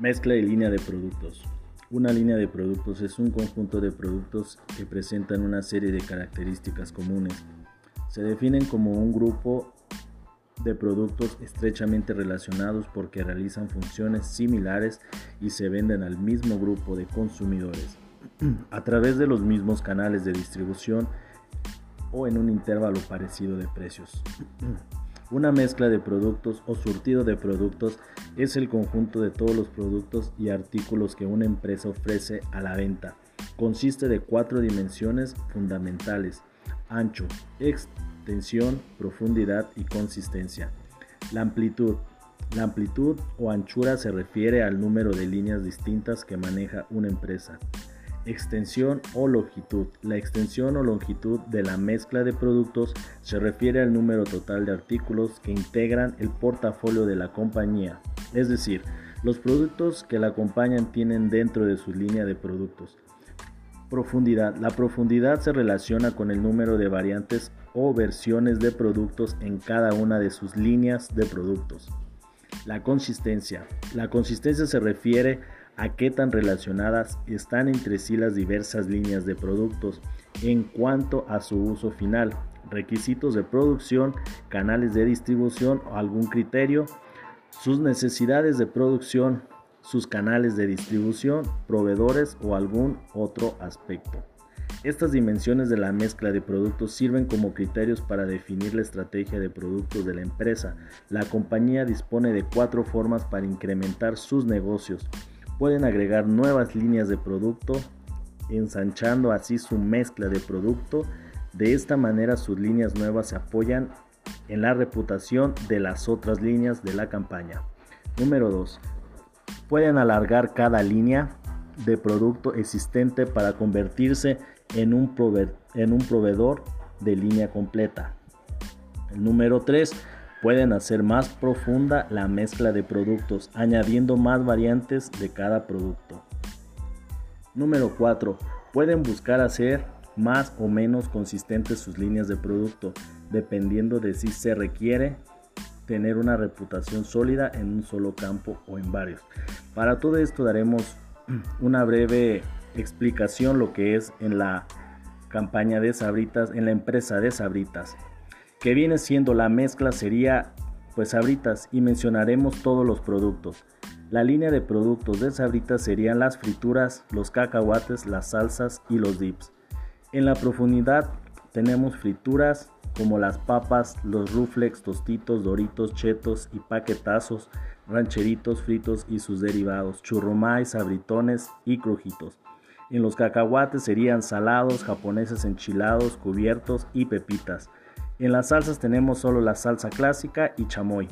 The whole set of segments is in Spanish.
Mezcla y línea de productos. Una línea de productos es un conjunto de productos que presentan una serie de características comunes. Se definen como un grupo de productos estrechamente relacionados porque realizan funciones similares y se venden al mismo grupo de consumidores a través de los mismos canales de distribución o en un intervalo parecido de precios. Una mezcla de productos o surtido de productos es el conjunto de todos los productos y artículos que una empresa ofrece a la venta. Consiste de cuatro dimensiones fundamentales, ancho, extensión, profundidad y consistencia. La amplitud. La amplitud o anchura se refiere al número de líneas distintas que maneja una empresa. Extensión o longitud. La extensión o longitud de la mezcla de productos se refiere al número total de artículos que integran el portafolio de la compañía, es decir, los productos que la acompañan tienen dentro de su línea de productos. Profundidad. La profundidad se relaciona con el número de variantes o versiones de productos en cada una de sus líneas de productos. La consistencia. La consistencia se refiere a qué tan relacionadas están entre sí las diversas líneas de productos en cuanto a su uso final, requisitos de producción, canales de distribución o algún criterio, sus necesidades de producción, sus canales de distribución, proveedores o algún otro aspecto. Estas dimensiones de la mezcla de productos sirven como criterios para definir la estrategia de productos de la empresa. La compañía dispone de cuatro formas para incrementar sus negocios pueden agregar nuevas líneas de producto, ensanchando así su mezcla de producto. De esta manera sus líneas nuevas se apoyan en la reputación de las otras líneas de la campaña. Número 2. Pueden alargar cada línea de producto existente para convertirse en un, en un proveedor de línea completa. El número 3 Pueden hacer más profunda la mezcla de productos, añadiendo más variantes de cada producto. Número 4. Pueden buscar hacer más o menos consistentes sus líneas de producto, dependiendo de si se requiere tener una reputación sólida en un solo campo o en varios. Para todo esto daremos una breve explicación lo que es en la campaña de Sabritas, en la empresa de Sabritas que viene siendo la mezcla sería pues Sabritas y mencionaremos todos los productos. La línea de productos de Sabritas serían las frituras, los cacahuates, las salsas y los dips. En la profundidad tenemos frituras como las papas, los ruflex, tostitos, doritos, chetos y paquetazos, rancheritos fritos y sus derivados, churrumais, sabritones y crujitos. En los cacahuates serían salados, japoneses enchilados, cubiertos y pepitas. En las salsas tenemos solo la salsa clásica y chamoy.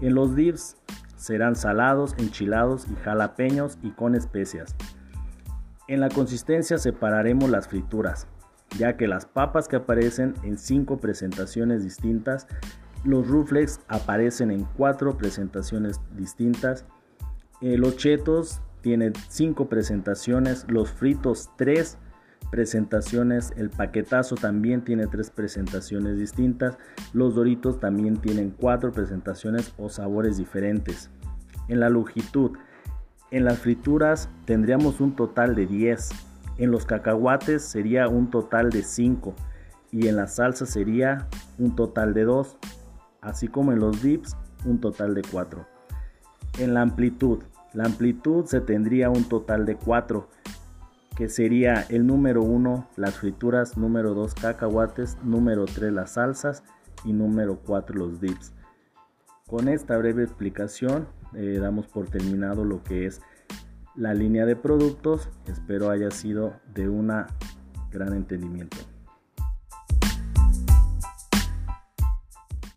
En los dips serán salados, enchilados y jalapeños y con especias. En la consistencia separaremos las frituras, ya que las papas que aparecen en cinco presentaciones distintas, los ruflex aparecen en cuatro presentaciones distintas, los chetos tienen cinco presentaciones, los fritos tres presentaciones. El paquetazo también tiene tres presentaciones distintas. Los doritos también tienen cuatro presentaciones o sabores diferentes. En la longitud, en las frituras tendríamos un total de 10. En los cacahuates sería un total de 5. Y en la salsa sería un total de 2. Así como en los dips, un total de 4. En la amplitud, la amplitud se tendría un total de 4 que sería el número 1 las frituras, número 2 cacahuates, número 3 las salsas y número 4 los dips. Con esta breve explicación eh, damos por terminado lo que es la línea de productos. Espero haya sido de un gran entendimiento.